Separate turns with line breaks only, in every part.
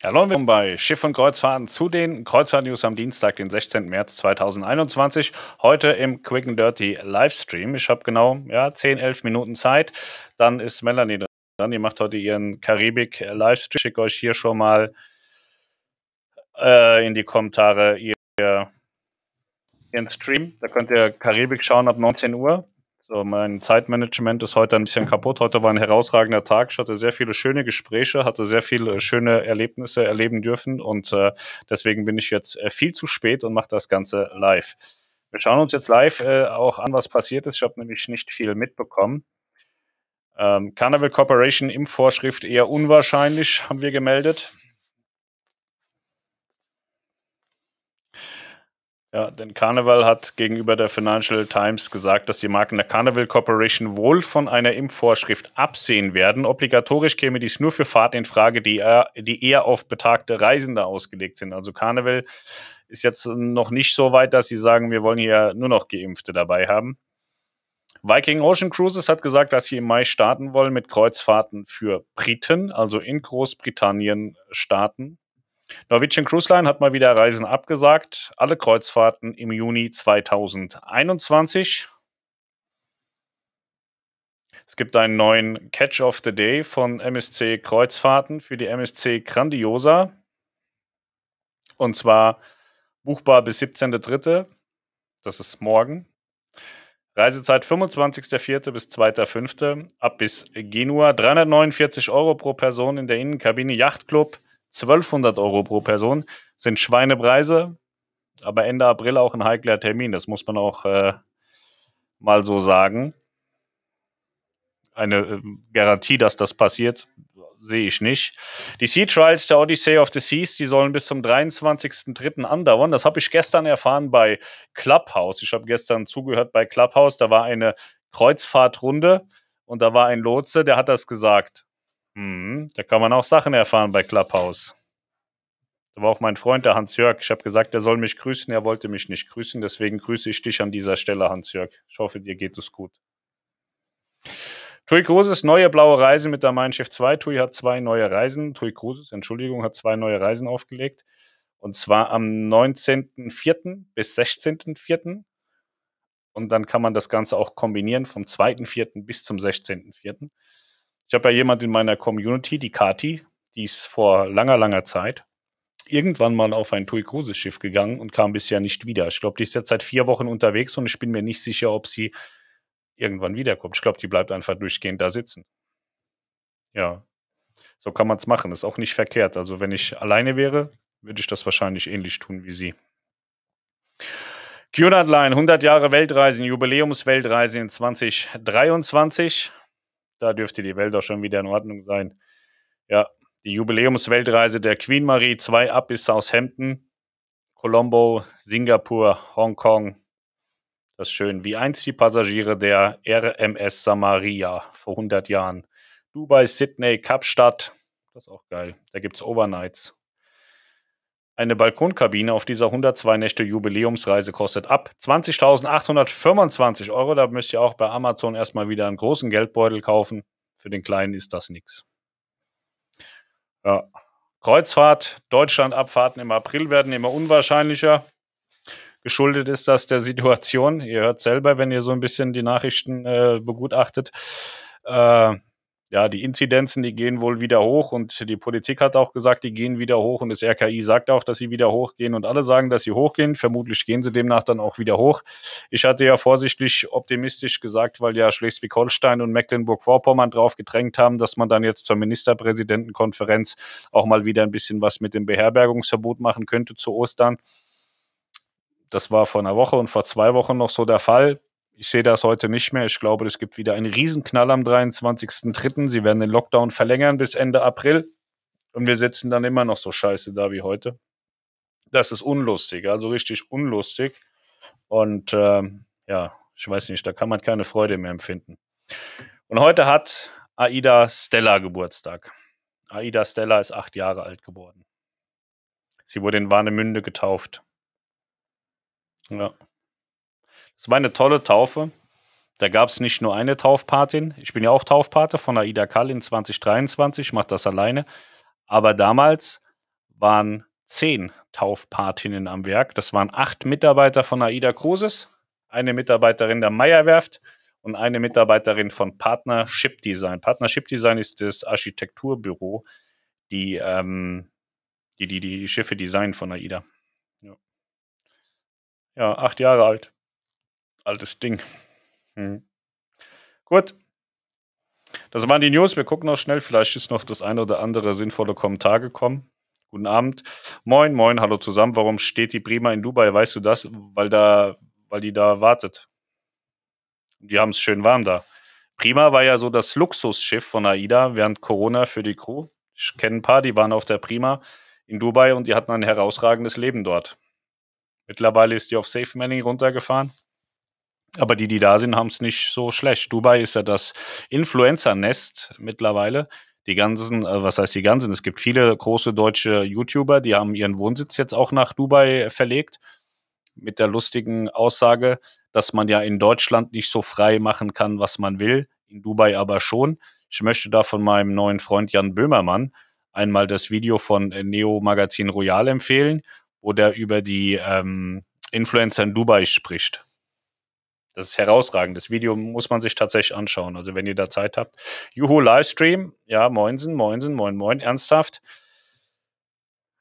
Hallo und willkommen bei Schiff und Kreuzfahrten zu den Kreuzfahrt-News am Dienstag, den 16. März 2021. Heute im Quick and Dirty Livestream. Ich habe genau ja, 10, 11 Minuten Zeit. Dann ist Melanie dran. Die macht heute ihren Karibik-Livestream. Ich schicke euch hier schon mal äh, in die Kommentare ihr, ihren Stream. Da könnt ihr Karibik schauen ab 19 Uhr. So, mein Zeitmanagement ist heute ein bisschen kaputt. Heute war ein herausragender Tag. Ich hatte sehr viele schöne Gespräche, hatte sehr viele schöne Erlebnisse erleben dürfen und äh, deswegen bin ich jetzt äh, viel zu spät und mache das Ganze live. Wir schauen uns jetzt live äh, auch an, was passiert ist. Ich habe nämlich nicht viel mitbekommen. Ähm, Carnival Corporation Impfvorschrift eher unwahrscheinlich, haben wir gemeldet. Ja, denn Carnival hat gegenüber der Financial Times gesagt, dass die Marken der Carnival Corporation wohl von einer Impfvorschrift absehen werden. Obligatorisch käme dies nur für Fahrten in Frage, die eher, die eher auf betagte Reisende ausgelegt sind. Also Carnival ist jetzt noch nicht so weit, dass sie sagen, wir wollen hier nur noch Geimpfte dabei haben. Viking Ocean Cruises hat gesagt, dass sie im Mai starten wollen mit Kreuzfahrten für Briten, also in Großbritannien starten. Norwegian Cruise Line hat mal wieder Reisen abgesagt. Alle Kreuzfahrten im Juni 2021. Es gibt einen neuen Catch of the Day von MSC Kreuzfahrten für die MSC Grandiosa. Und zwar buchbar bis 17.3. Das ist morgen. Reisezeit 25.04. bis 2.05. Ab bis Genua. 349 Euro pro Person in der Innenkabine Yachtclub. 1200 Euro pro Person sind Schweinepreise, aber Ende April auch ein heikler Termin. Das muss man auch äh, mal so sagen. Eine äh, Garantie, dass das passiert, sehe ich nicht. Die Sea Trials der Odyssey of the Seas, die sollen bis zum 23.03. andauern. Das habe ich gestern erfahren bei Clubhouse. Ich habe gestern zugehört bei Clubhouse. Da war eine Kreuzfahrtrunde und da war ein Lotse, der hat das gesagt. Mhm, da kann man auch Sachen erfahren bei Clubhouse. Da war auch mein Freund, der Hans-Jörg. Ich habe gesagt, er soll mich grüßen. Er wollte mich nicht grüßen. Deswegen grüße ich dich an dieser Stelle, Hans-Jörg. Ich hoffe, dir geht es gut. Tui Cruises, neue blaue Reise mit der Mein Schiff 2. Tui hat zwei neue Reisen. Tui Cruises, Entschuldigung, hat zwei neue Reisen aufgelegt. Und zwar am 19.04. bis 16.04. Und dann kann man das Ganze auch kombinieren vom 2.04. bis zum 16.04. Ich habe ja jemand in meiner Community, die Kati, die ist vor langer, langer Zeit irgendwann mal auf ein TUI Cruises Schiff gegangen und kam bisher nicht wieder. Ich glaube, die ist jetzt seit vier Wochen unterwegs und ich bin mir nicht sicher, ob sie irgendwann wiederkommt. Ich glaube, die bleibt einfach durchgehend da sitzen. Ja, so kann man es machen. Ist auch nicht verkehrt. Also wenn ich alleine wäre, würde ich das wahrscheinlich ähnlich tun wie sie. QNAT Line, 100 Jahre Weltreisen, Jubiläumsweltreise in 2023. Da dürfte die Welt auch schon wieder in Ordnung sein. Ja, die Jubiläumsweltreise der Queen Marie 2 ab bis Southampton, Colombo, Singapur, Hongkong. Das ist schön. Wie einst die Passagiere der RMS Samaria vor 100 Jahren. Dubai, Sydney, Kapstadt. Das ist auch geil. Da gibt es Overnights. Eine Balkonkabine auf dieser 102 Nächte Jubiläumsreise kostet ab 20.825 Euro. Da müsst ihr auch bei Amazon erstmal wieder einen großen Geldbeutel kaufen. Für den kleinen ist das nichts. Ja. Kreuzfahrt, Deutschland-Abfahrten im April werden immer unwahrscheinlicher. Geschuldet ist das der Situation. Ihr hört selber, wenn ihr so ein bisschen die Nachrichten äh, begutachtet. Äh, ja, die Inzidenzen, die gehen wohl wieder hoch und die Politik hat auch gesagt, die gehen wieder hoch und das RKI sagt auch, dass sie wieder hochgehen und alle sagen, dass sie hochgehen. Vermutlich gehen sie demnach dann auch wieder hoch. Ich hatte ja vorsichtig optimistisch gesagt, weil ja Schleswig-Holstein und Mecklenburg-Vorpommern drauf gedrängt haben, dass man dann jetzt zur Ministerpräsidentenkonferenz auch mal wieder ein bisschen was mit dem Beherbergungsverbot machen könnte zu Ostern. Das war vor einer Woche und vor zwei Wochen noch so der Fall. Ich sehe das heute nicht mehr. Ich glaube, es gibt wieder einen Riesenknall am 23.03. Sie werden den Lockdown verlängern bis Ende April. Und wir sitzen dann immer noch so scheiße da wie heute. Das ist unlustig, also richtig unlustig. Und ähm, ja, ich weiß nicht, da kann man keine Freude mehr empfinden. Und heute hat Aida Stella Geburtstag. Aida Stella ist acht Jahre alt geworden. Sie wurde in Warnemünde getauft. Ja. Es war eine tolle Taufe. Da gab es nicht nur eine Taufpatin. Ich bin ja auch Taufpate von Aida Kall in 2023. Ich mache das alleine. Aber damals waren zehn Taufpatinnen am Werk. Das waren acht Mitarbeiter von AIDA Cruises, eine Mitarbeiterin der Meierwerft und eine Mitarbeiterin von Partnership Design. Partnership Design ist das Architekturbüro, die ähm, die, die die Schiffe designen von AIDA. Ja. ja, acht Jahre alt. Altes Ding. Hm. Gut. Das waren die News. Wir gucken noch schnell. Vielleicht ist noch das eine oder andere sinnvolle Kommentar gekommen. Guten Abend. Moin, moin, hallo zusammen. Warum steht die Prima in Dubai? Weißt du das? Weil da, weil die da wartet. Die haben es schön warm da. Prima war ja so das Luxusschiff von AIDA während Corona für die Crew. Ich kenne ein paar, die waren auf der Prima in Dubai und die hatten ein herausragendes Leben dort. Mittlerweile ist die auf Safe Manning runtergefahren. Aber die, die da sind, haben es nicht so schlecht. Dubai ist ja das Influencer-Nest mittlerweile. Die ganzen, äh, was heißt die ganzen? Es gibt viele große deutsche YouTuber, die haben ihren Wohnsitz jetzt auch nach Dubai verlegt. Mit der lustigen Aussage, dass man ja in Deutschland nicht so frei machen kann, was man will, in Dubai aber schon. Ich möchte da von meinem neuen Freund Jan Böhmermann einmal das Video von Neo Magazin Royal empfehlen, wo der über die ähm, Influencer in Dubai spricht. Das ist herausragend. Das Video muss man sich tatsächlich anschauen. Also wenn ihr da Zeit habt. Juhu Livestream. Ja, moinsen, moinsen, moin, moin. Ernsthaft.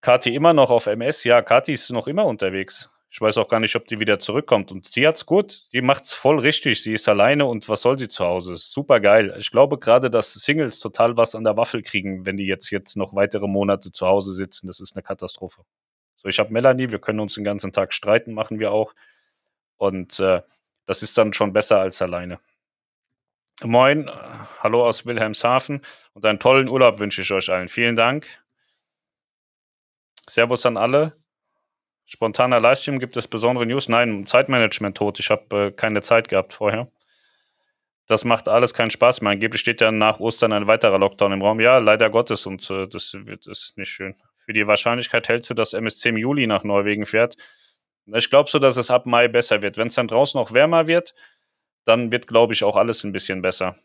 Kati immer noch auf MS. Ja, Kati ist noch immer unterwegs. Ich weiß auch gar nicht, ob die wieder zurückkommt. Und sie hat's gut. Die macht's voll richtig. Sie ist alleine und was soll sie zu Hause? Super geil. Ich glaube gerade, dass Singles total was an der Waffel kriegen, wenn die jetzt, jetzt noch weitere Monate zu Hause sitzen. Das ist eine Katastrophe. So, ich habe Melanie, wir können uns den ganzen Tag streiten, machen wir auch. Und äh, das ist dann schon besser als alleine. Moin, hallo aus Wilhelmshaven und einen tollen Urlaub wünsche ich euch allen. Vielen Dank. Servus an alle. Spontaner Livestream, gibt es besondere News? Nein, Zeitmanagement tot. Ich habe äh, keine Zeit gehabt vorher. Das macht alles keinen Spaß mehr. Angeblich steht ja nach Ostern ein weiterer Lockdown im Raum. Ja, leider Gottes und äh, das wird ist nicht schön. Für die Wahrscheinlichkeit hältst du, dass MSC im Juli nach Norwegen fährt. Ich glaube so, dass es ab Mai besser wird. Wenn es dann draußen noch wärmer wird, dann wird, glaube ich, auch alles ein bisschen besser.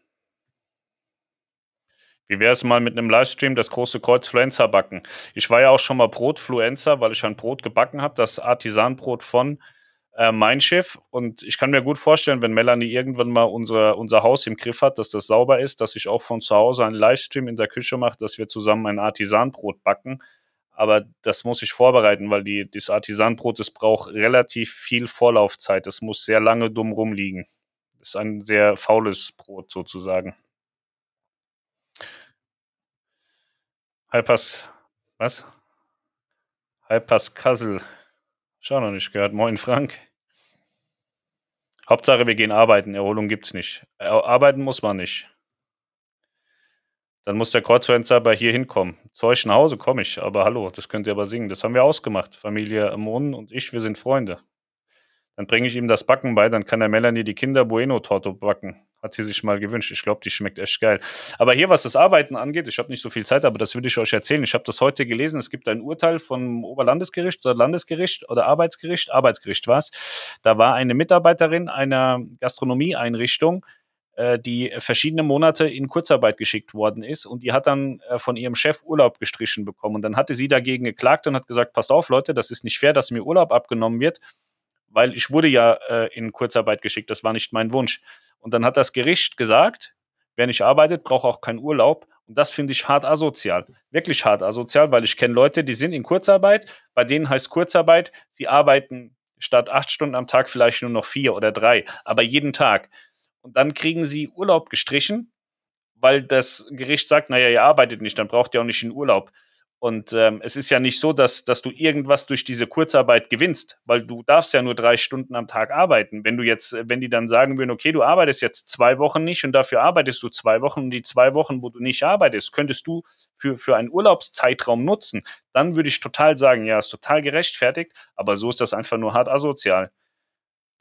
Wie wäre es mal mit einem Livestream das große Kreuzfluenza backen? Ich war ja auch schon mal Brotfluenza, weil ich ein Brot gebacken habe, das Artisanbrot von äh, Mein Schiff. Und ich kann mir gut vorstellen, wenn Melanie irgendwann mal unser, unser Haus im Griff hat, dass das sauber ist, dass ich auch von zu Hause einen Livestream in der Küche mache, dass wir zusammen ein Artisanbrot backen aber das muss ich vorbereiten, weil die, das Artisanbrot, das braucht relativ viel Vorlaufzeit. Das muss sehr lange dumm rumliegen. Das ist ein sehr faules Brot sozusagen. Hypers, was? Hypers Kassel. Schau noch nicht gehört. Moin Frank. Hauptsache, wir gehen arbeiten. Erholung gibt's nicht. Arbeiten muss man nicht. Dann muss der Kreuzfenster aber hier hinkommen. Zu euch nach Hause komme ich, aber hallo, das könnt ihr aber singen. Das haben wir ausgemacht. Familie Amon und ich, wir sind Freunde. Dann bringe ich ihm das Backen bei, dann kann der Melanie die Kinder Bueno-Torte backen. Hat sie sich mal gewünscht. Ich glaube, die schmeckt echt geil. Aber hier, was das Arbeiten angeht, ich habe nicht so viel Zeit, aber das will ich euch erzählen. Ich habe das heute gelesen. Es gibt ein Urteil vom Oberlandesgericht oder Landesgericht oder Arbeitsgericht. Arbeitsgericht war es. Da war eine Mitarbeiterin einer Gastronomieeinrichtung, äh, die verschiedene Monate in Kurzarbeit geschickt worden ist und die hat dann äh, von ihrem Chef Urlaub gestrichen bekommen. Und dann hatte sie dagegen geklagt und hat gesagt, passt auf Leute, das ist nicht fair, dass mir Urlaub abgenommen wird, weil ich wurde ja äh, in Kurzarbeit geschickt, das war nicht mein Wunsch. Und dann hat das Gericht gesagt, wer nicht arbeitet, braucht auch keinen Urlaub. Und das finde ich hart asozial. Wirklich hart asozial, weil ich kenne Leute, die sind in Kurzarbeit. Bei denen heißt Kurzarbeit, sie arbeiten statt acht Stunden am Tag vielleicht nur noch vier oder drei, aber jeden Tag. Und dann kriegen sie Urlaub gestrichen, weil das Gericht sagt, naja, ihr arbeitet nicht, dann braucht ihr auch nicht in Urlaub. Und ähm, es ist ja nicht so, dass, dass du irgendwas durch diese Kurzarbeit gewinnst, weil du darfst ja nur drei Stunden am Tag arbeiten. Wenn du jetzt, wenn die dann sagen würden, okay, du arbeitest jetzt zwei Wochen nicht und dafür arbeitest du zwei Wochen und die zwei Wochen, wo du nicht arbeitest, könntest du für, für einen Urlaubszeitraum nutzen, dann würde ich total sagen, ja, ist total gerechtfertigt, aber so ist das einfach nur hart asozial.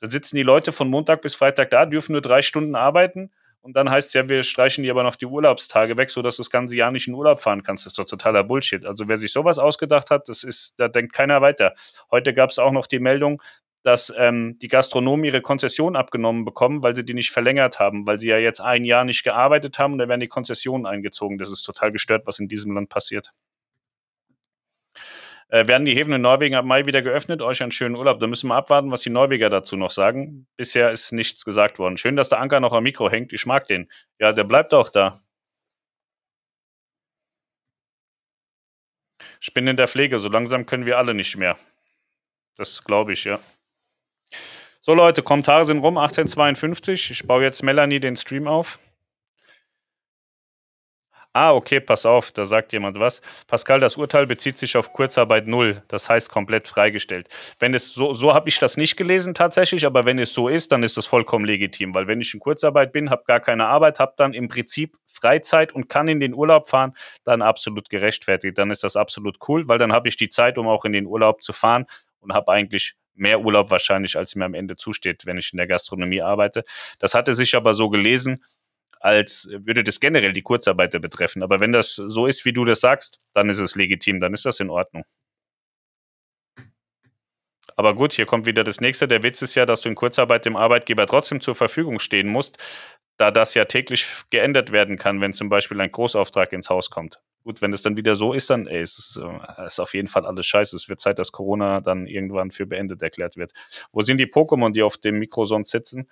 Dann sitzen die Leute von Montag bis Freitag da, dürfen nur drei Stunden arbeiten und dann heißt es ja, wir streichen dir aber noch die Urlaubstage weg, sodass du das ganze Jahr nicht in Urlaub fahren kannst. Das ist doch totaler Bullshit. Also wer sich sowas ausgedacht hat, das ist, da denkt keiner weiter. Heute gab es auch noch die Meldung, dass ähm, die Gastronomen ihre Konzession abgenommen bekommen, weil sie die nicht verlängert haben, weil sie ja jetzt ein Jahr nicht gearbeitet haben und da werden die Konzessionen eingezogen. Das ist total gestört, was in diesem Land passiert. Äh, werden die Häfen in Norwegen ab Mai wieder geöffnet? Euch einen schönen Urlaub. Da müssen wir abwarten, was die Norweger dazu noch sagen. Bisher ist nichts gesagt worden. Schön, dass der Anker noch am Mikro hängt. Ich mag den. Ja, der bleibt auch da. Ich bin in der Pflege. So langsam können wir alle nicht mehr. Das glaube ich, ja. So, Leute, Kommentare sind rum. 1852. Ich baue jetzt Melanie den Stream auf. Ah, okay, pass auf, da sagt jemand was. Pascal, das Urteil bezieht sich auf Kurzarbeit null, das heißt komplett freigestellt. Wenn es so, so habe ich das nicht gelesen tatsächlich, aber wenn es so ist, dann ist das vollkommen legitim, weil wenn ich in Kurzarbeit bin, habe gar keine Arbeit, habe dann im Prinzip Freizeit und kann in den Urlaub fahren, dann absolut gerechtfertigt. Dann ist das absolut cool, weil dann habe ich die Zeit, um auch in den Urlaub zu fahren und habe eigentlich mehr Urlaub wahrscheinlich, als mir am Ende zusteht, wenn ich in der Gastronomie arbeite. Das hatte sich aber so gelesen als würde das generell die Kurzarbeiter betreffen. Aber wenn das so ist, wie du das sagst, dann ist es legitim, dann ist das in Ordnung. Aber gut, hier kommt wieder das nächste. Der Witz ist ja, dass du in Kurzarbeit dem Arbeitgeber trotzdem zur Verfügung stehen musst, da das ja täglich geändert werden kann, wenn zum Beispiel ein Großauftrag ins Haus kommt. Gut, wenn es dann wieder so ist, dann ey, ist es äh, auf jeden Fall alles scheiße. Es wird Zeit, dass Corona dann irgendwann für beendet erklärt wird. Wo sind die Pokémon, die auf dem Mikro sonst sitzen?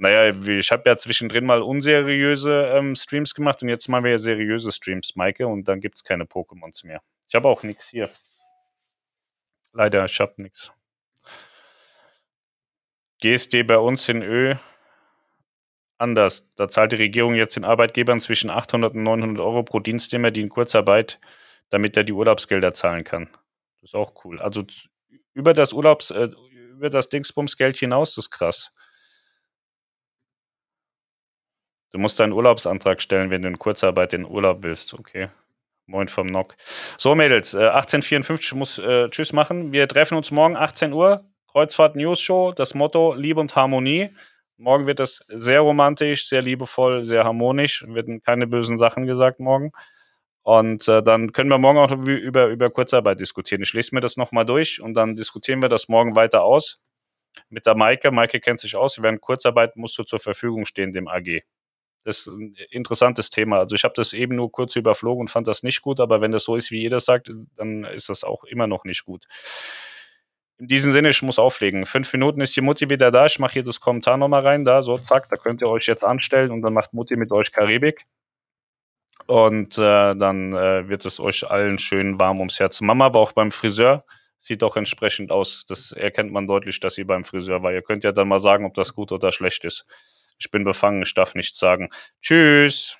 Naja, ich habe ja zwischendrin mal unseriöse ähm, Streams gemacht und jetzt machen wir ja seriöse Streams, Maike, und dann gibt es keine Pokémons mehr. Ich habe auch nichts hier. Leider, ich habe nichts. GSD bei uns in Ö anders. Da zahlt die Regierung jetzt den Arbeitgebern zwischen 800 und 900 Euro pro Dienstnehmer, die in Kurzarbeit, damit er die Urlaubsgelder zahlen kann. Das ist auch cool. Also über das Urlaubs, äh, über das Dingsbumsgeld hinaus, das ist krass. Du musst deinen Urlaubsantrag stellen, wenn du in Kurzarbeit in Urlaub willst. Okay. Moin vom Nock. So, Mädels, äh, 1854 muss äh, Tschüss machen. Wir treffen uns morgen 18 Uhr. Kreuzfahrt News Show. Das Motto Liebe und Harmonie. Morgen wird es sehr romantisch, sehr liebevoll, sehr harmonisch. Werden keine bösen Sachen gesagt morgen. Und äh, dann können wir morgen auch über, über Kurzarbeit diskutieren. Ich lese mir das nochmal durch und dann diskutieren wir das morgen weiter aus mit der Maike. Maike kennt sich aus. Während Kurzarbeit musst du zur Verfügung stehen, dem AG. Das ist ein interessantes Thema. Also ich habe das eben nur kurz überflogen und fand das nicht gut, aber wenn das so ist, wie jeder sagt, dann ist das auch immer noch nicht gut. In diesem Sinne, ich muss auflegen. Fünf Minuten ist die Mutti wieder da. Ich mache hier das Kommentar nochmal rein, da, so, zack, da könnt ihr euch jetzt anstellen und dann macht Mutti mit euch Karibik. Und äh, dann äh, wird es euch allen schön warm ums Herz. Mama aber auch beim Friseur. Sieht doch entsprechend aus. Das erkennt man deutlich, dass sie beim Friseur war. Ihr könnt ja dann mal sagen, ob das gut oder schlecht ist. Ich bin befangen, ich darf nichts sagen. Tschüss.